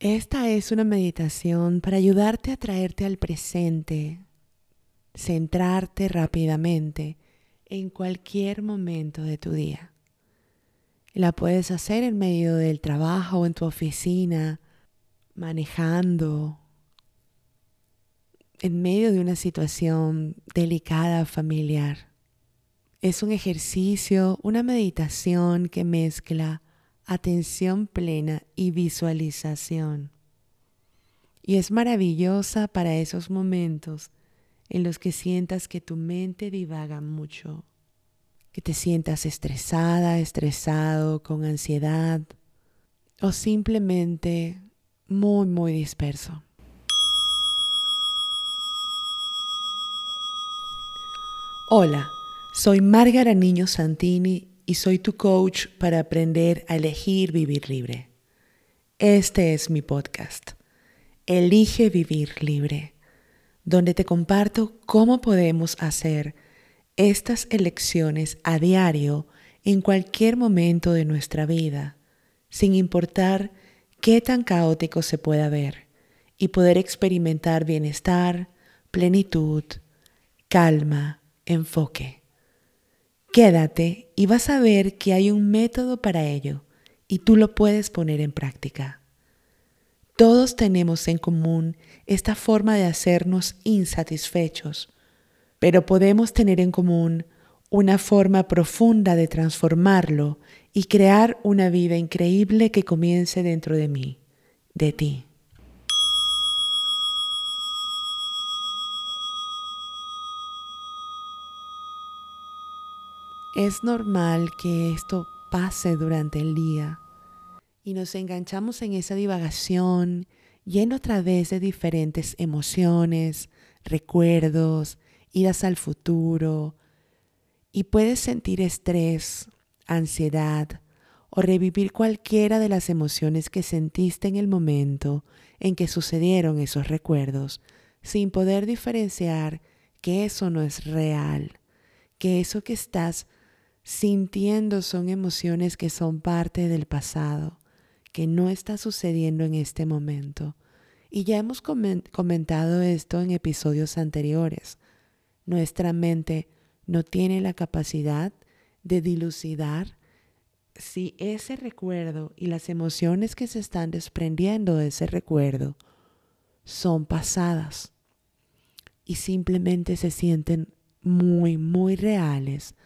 Esta es una meditación para ayudarte a traerte al presente, centrarte rápidamente en cualquier momento de tu día. La puedes hacer en medio del trabajo, en tu oficina, manejando, en medio de una situación delicada familiar. Es un ejercicio, una meditación que mezcla atención plena y visualización. Y es maravillosa para esos momentos en los que sientas que tu mente divaga mucho, que te sientas estresada, estresado, con ansiedad o simplemente muy, muy disperso. Hola, soy Márgara Niño Santini y soy tu coach para aprender a elegir vivir libre. Este es mi podcast, Elige Vivir Libre, donde te comparto cómo podemos hacer estas elecciones a diario en cualquier momento de nuestra vida, sin importar qué tan caótico se pueda ver, y poder experimentar bienestar, plenitud, calma, enfoque. Quédate y vas a ver que hay un método para ello y tú lo puedes poner en práctica. Todos tenemos en común esta forma de hacernos insatisfechos, pero podemos tener en común una forma profunda de transformarlo y crear una vida increíble que comience dentro de mí, de ti. Es normal que esto pase durante el día. Y nos enganchamos en esa divagación lleno otra vez de diferentes emociones, recuerdos, idas al futuro. Y puedes sentir estrés, ansiedad o revivir cualquiera de las emociones que sentiste en el momento en que sucedieron esos recuerdos sin poder diferenciar que eso no es real, que eso que estás sintiendo son emociones que son parte del pasado, que no está sucediendo en este momento. Y ya hemos comentado esto en episodios anteriores. Nuestra mente no tiene la capacidad de dilucidar si ese recuerdo y las emociones que se están desprendiendo de ese recuerdo son pasadas y simplemente se sienten muy, muy reales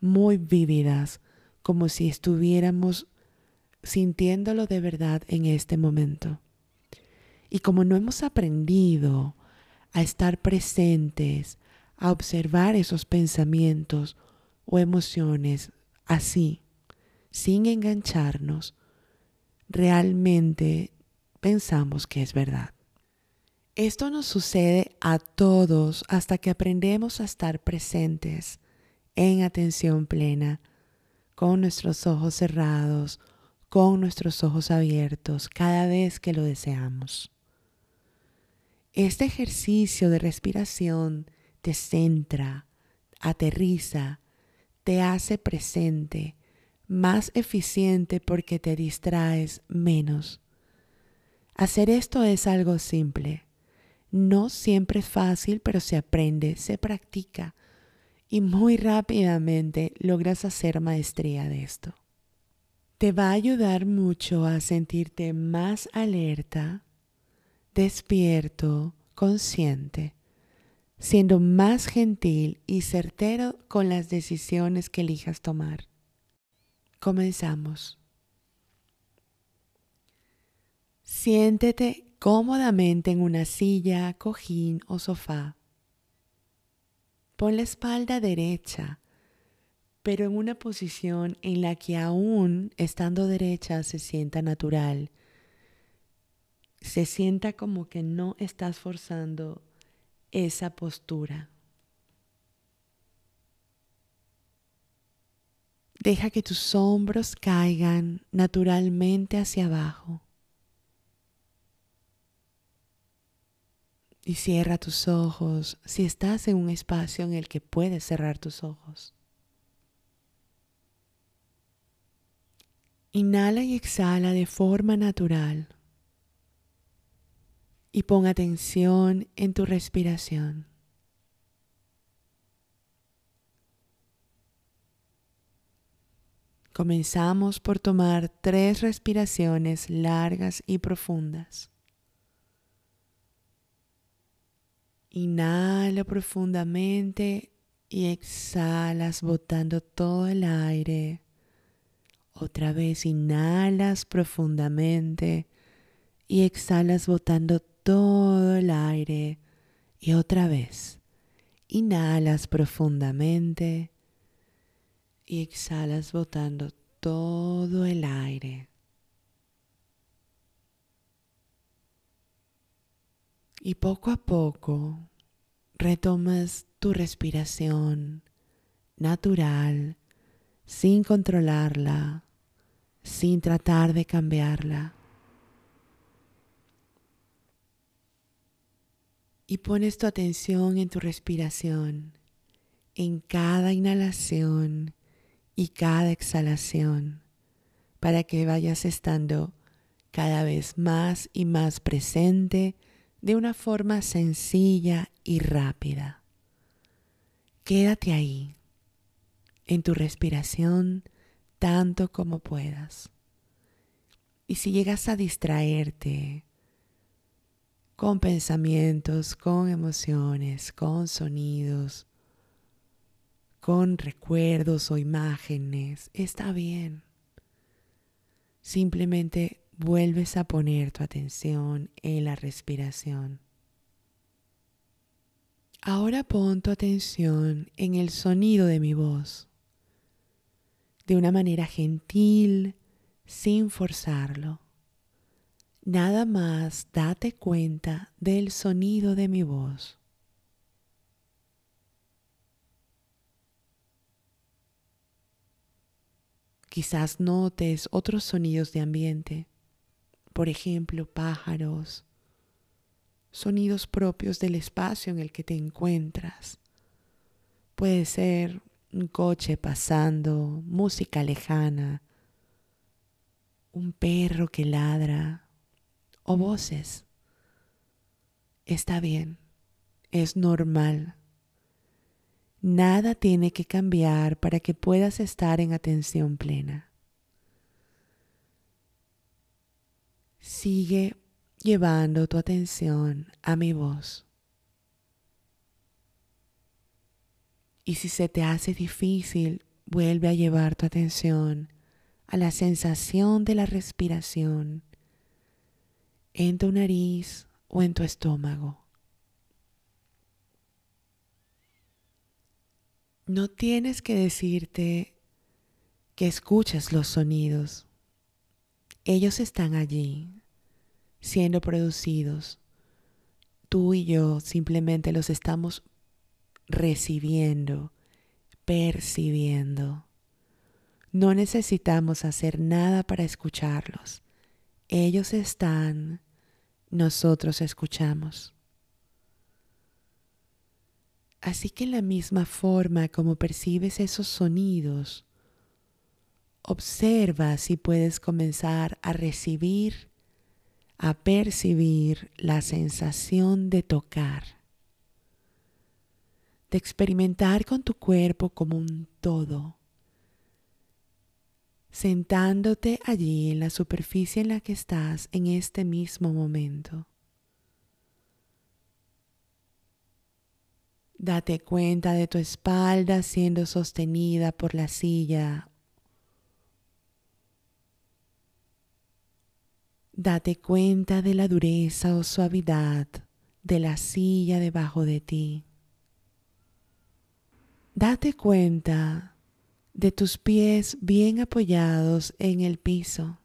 muy vívidas, como si estuviéramos sintiéndolo de verdad en este momento. Y como no hemos aprendido a estar presentes, a observar esos pensamientos o emociones así, sin engancharnos, realmente pensamos que es verdad. Esto nos sucede a todos hasta que aprendemos a estar presentes en atención plena, con nuestros ojos cerrados, con nuestros ojos abiertos, cada vez que lo deseamos. Este ejercicio de respiración te centra, aterriza, te hace presente, más eficiente porque te distraes menos. Hacer esto es algo simple. No siempre es fácil, pero se aprende, se practica y muy rápidamente logras hacer maestría de esto. Te va a ayudar mucho a sentirte más alerta, despierto, consciente, siendo más gentil y certero con las decisiones que elijas tomar. Comenzamos. Siéntete cómodamente en una silla, cojín o sofá. Pon la espalda derecha, pero en una posición en la que aún estando derecha se sienta natural. Se sienta como que no estás forzando esa postura. Deja que tus hombros caigan naturalmente hacia abajo. Y cierra tus ojos si estás en un espacio en el que puedes cerrar tus ojos. Inhala y exhala de forma natural, y pon atención en tu respiración. Comenzamos por tomar tres respiraciones largas y profundas. Inhala profundamente y exhalas botando todo el aire. Otra vez inhalas profundamente y exhalas botando todo el aire. Y otra vez inhalas profundamente y exhalas botando todo el aire. Y poco a poco retomas tu respiración natural, sin controlarla, sin tratar de cambiarla. Y pones tu atención en tu respiración, en cada inhalación y cada exhalación para que vayas estando cada vez más y más presente de una forma sencilla y rápida. Quédate ahí, en tu respiración, tanto como puedas. Y si llegas a distraerte con pensamientos, con emociones, con sonidos, con recuerdos o imágenes, está bien. Simplemente vuelves a poner tu atención en la respiración. Ahora pon tu atención en el sonido de mi voz, de una manera gentil, sin forzarlo. Nada más date cuenta del sonido de mi voz. Quizás notes otros sonidos de ambiente, por ejemplo, pájaros, sonidos propios del espacio en el que te encuentras. Puede ser un coche pasando, música lejana, un perro que ladra o voces. Está bien, es normal. Nada tiene que cambiar para que puedas estar en atención plena. Sigue llevando tu atención a mi voz. Y si se te hace difícil, vuelve a llevar tu atención a la sensación de la respiración en tu nariz o en tu estómago. No tienes que decirte que escuchas los sonidos. Ellos están allí, siendo producidos. Tú y yo simplemente los estamos recibiendo, percibiendo. No necesitamos hacer nada para escucharlos. Ellos están, nosotros escuchamos. Así que en la misma forma como percibes esos sonidos, observa si puedes comenzar a recibir, a percibir la sensación de tocar, de experimentar con tu cuerpo como un todo, sentándote allí en la superficie en la que estás en este mismo momento. Date cuenta de tu espalda siendo sostenida por la silla. Date cuenta de la dureza o suavidad de la silla debajo de ti. Date cuenta de tus pies bien apoyados en el piso.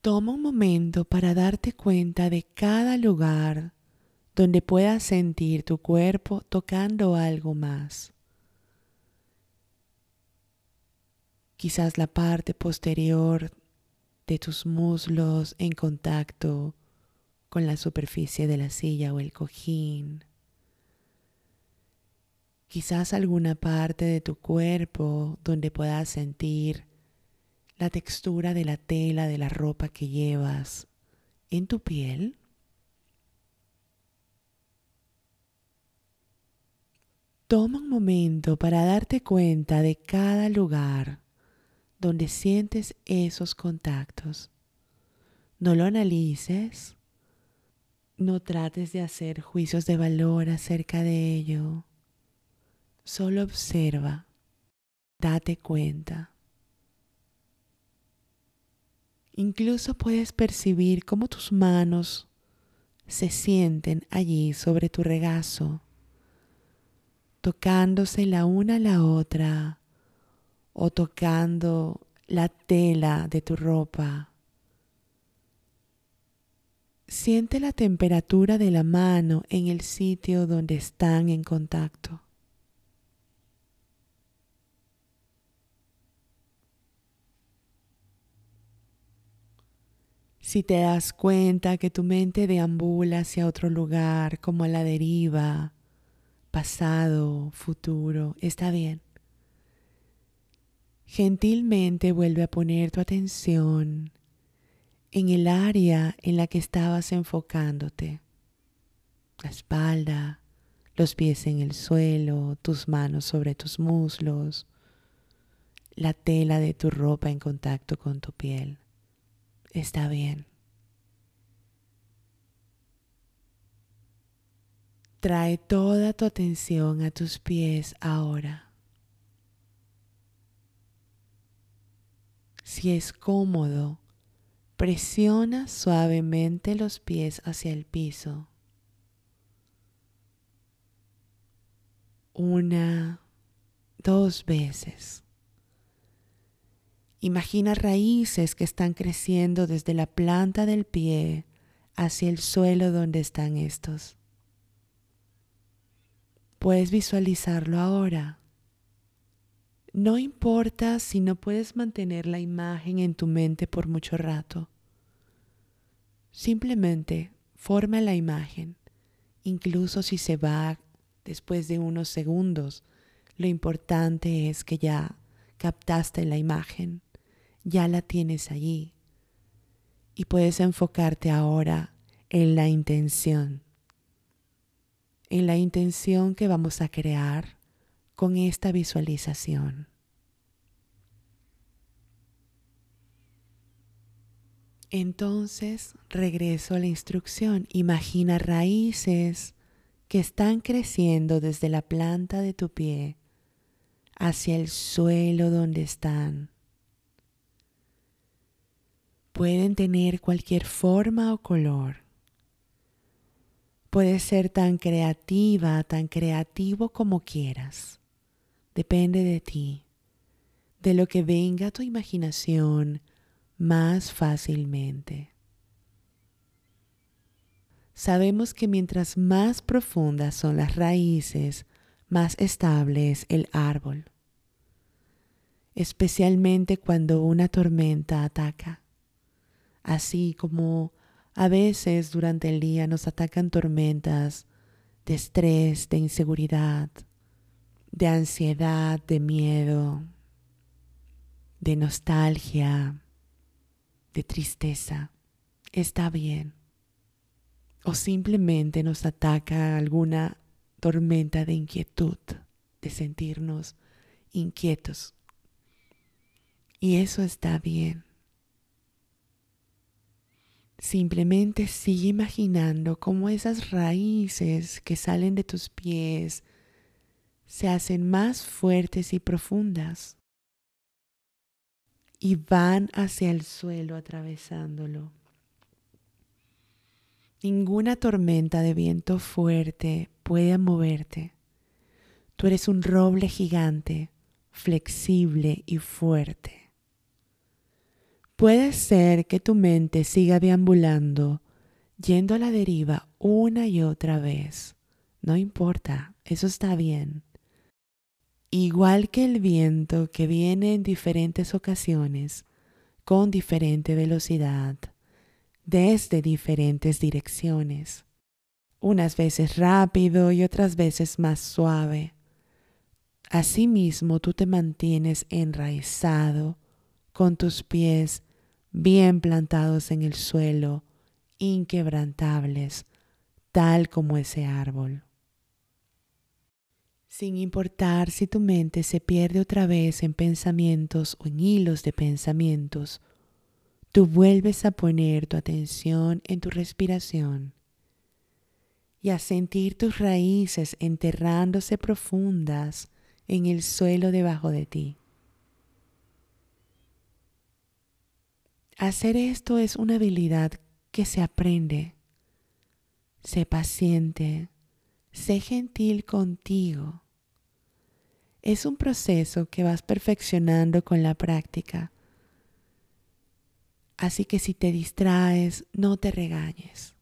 Toma un momento para darte cuenta de cada lugar donde puedas sentir tu cuerpo tocando algo más. Quizás la parte posterior de tus muslos en contacto con la superficie de la silla o el cojín. Quizás alguna parte de tu cuerpo donde puedas sentir la textura de la tela de la ropa que llevas en tu piel. Toma un momento para darte cuenta de cada lugar donde sientes esos contactos. No lo analices, no trates de hacer juicios de valor acerca de ello. Solo observa, date cuenta. Incluso puedes percibir cómo tus manos se sienten allí sobre tu regazo tocándose la una a la otra o tocando la tela de tu ropa. Siente la temperatura de la mano en el sitio donde están en contacto. Si te das cuenta que tu mente deambula hacia otro lugar, como a la deriva, pasado, futuro, está bien. Gentilmente vuelve a poner tu atención en el área en la que estabas enfocándote. La espalda, los pies en el suelo, tus manos sobre tus muslos, la tela de tu ropa en contacto con tu piel. Está bien. Trae toda tu atención a tus pies ahora. Si es cómodo, presiona suavemente los pies hacia el piso. Una, dos veces. Imagina raíces que están creciendo desde la planta del pie hacia el suelo donde están estos. Puedes visualizarlo ahora. No importa si no puedes mantener la imagen en tu mente por mucho rato. Simplemente forma la imagen, incluso si se va después de unos segundos. Lo importante es que ya captaste la imagen, ya la tienes allí y puedes enfocarte ahora en la intención en la intención que vamos a crear con esta visualización. Entonces regreso a la instrucción. Imagina raíces que están creciendo desde la planta de tu pie hacia el suelo donde están. Pueden tener cualquier forma o color. Puedes ser tan creativa, tan creativo como quieras. Depende de ti, de lo que venga a tu imaginación más fácilmente. Sabemos que mientras más profundas son las raíces, más estable es el árbol, especialmente cuando una tormenta ataca, así como a veces durante el día nos atacan tormentas de estrés, de inseguridad, de ansiedad, de miedo, de nostalgia, de tristeza. Está bien. O simplemente nos ataca alguna tormenta de inquietud, de sentirnos inquietos. Y eso está bien. Simplemente sigue imaginando cómo esas raíces que salen de tus pies se hacen más fuertes y profundas y van hacia el suelo atravesándolo. Ninguna tormenta de viento fuerte puede moverte. Tú eres un roble gigante, flexible y fuerte. Puede ser que tu mente siga deambulando, yendo a la deriva una y otra vez. No importa, eso está bien. Igual que el viento que viene en diferentes ocasiones, con diferente velocidad, desde diferentes direcciones, unas veces rápido y otras veces más suave. Asimismo, tú te mantienes enraizado con tus pies bien plantados en el suelo inquebrantables, tal como ese árbol. Sin importar si tu mente se pierde otra vez en pensamientos o en hilos de pensamientos, tú vuelves a poner tu atención en tu respiración y a sentir tus raíces enterrándose profundas en el suelo debajo de ti. Hacer esto es una habilidad que se aprende. Sé paciente, sé gentil contigo. Es un proceso que vas perfeccionando con la práctica. Así que si te distraes, no te regañes.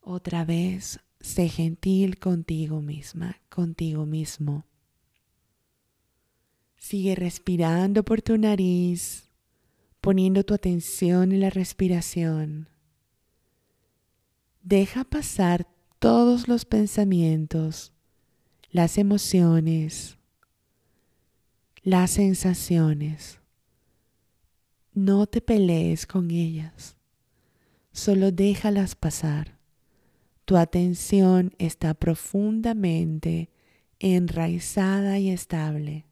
Otra vez, sé gentil contigo misma, contigo mismo. Sigue respirando por tu nariz, poniendo tu atención en la respiración. Deja pasar todos los pensamientos, las emociones, las sensaciones. No te pelees con ellas, solo déjalas pasar. Tu atención está profundamente enraizada y estable.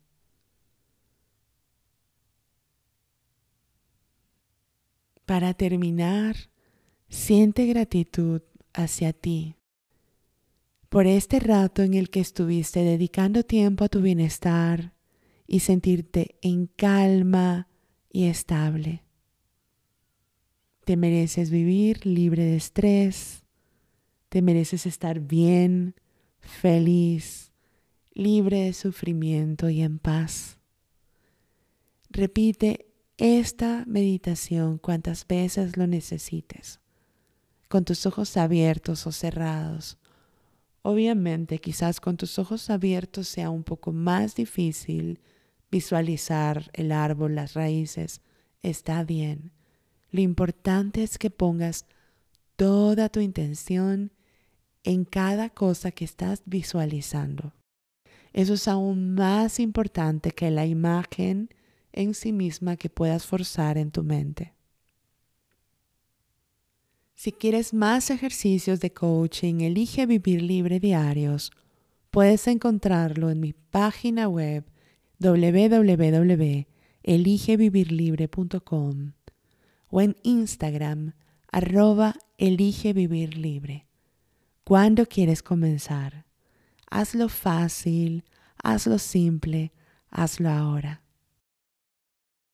Para terminar, siente gratitud hacia ti por este rato en el que estuviste dedicando tiempo a tu bienestar y sentirte en calma y estable. Te mereces vivir libre de estrés, te mereces estar bien, feliz, libre de sufrimiento y en paz. Repite esta meditación cuantas veces lo necesites, con tus ojos abiertos o cerrados. Obviamente, quizás con tus ojos abiertos sea un poco más difícil visualizar el árbol, las raíces. Está bien. Lo importante es que pongas toda tu intención en cada cosa que estás visualizando. Eso es aún más importante que la imagen en sí misma que puedas forzar en tu mente. Si quieres más ejercicios de coaching, elige vivir libre diarios. Puedes encontrarlo en mi página web www.eligevivirlibre.com o en Instagram arroba eligevivirlibre. ¿Cuándo quieres comenzar? Hazlo fácil, hazlo simple, hazlo ahora.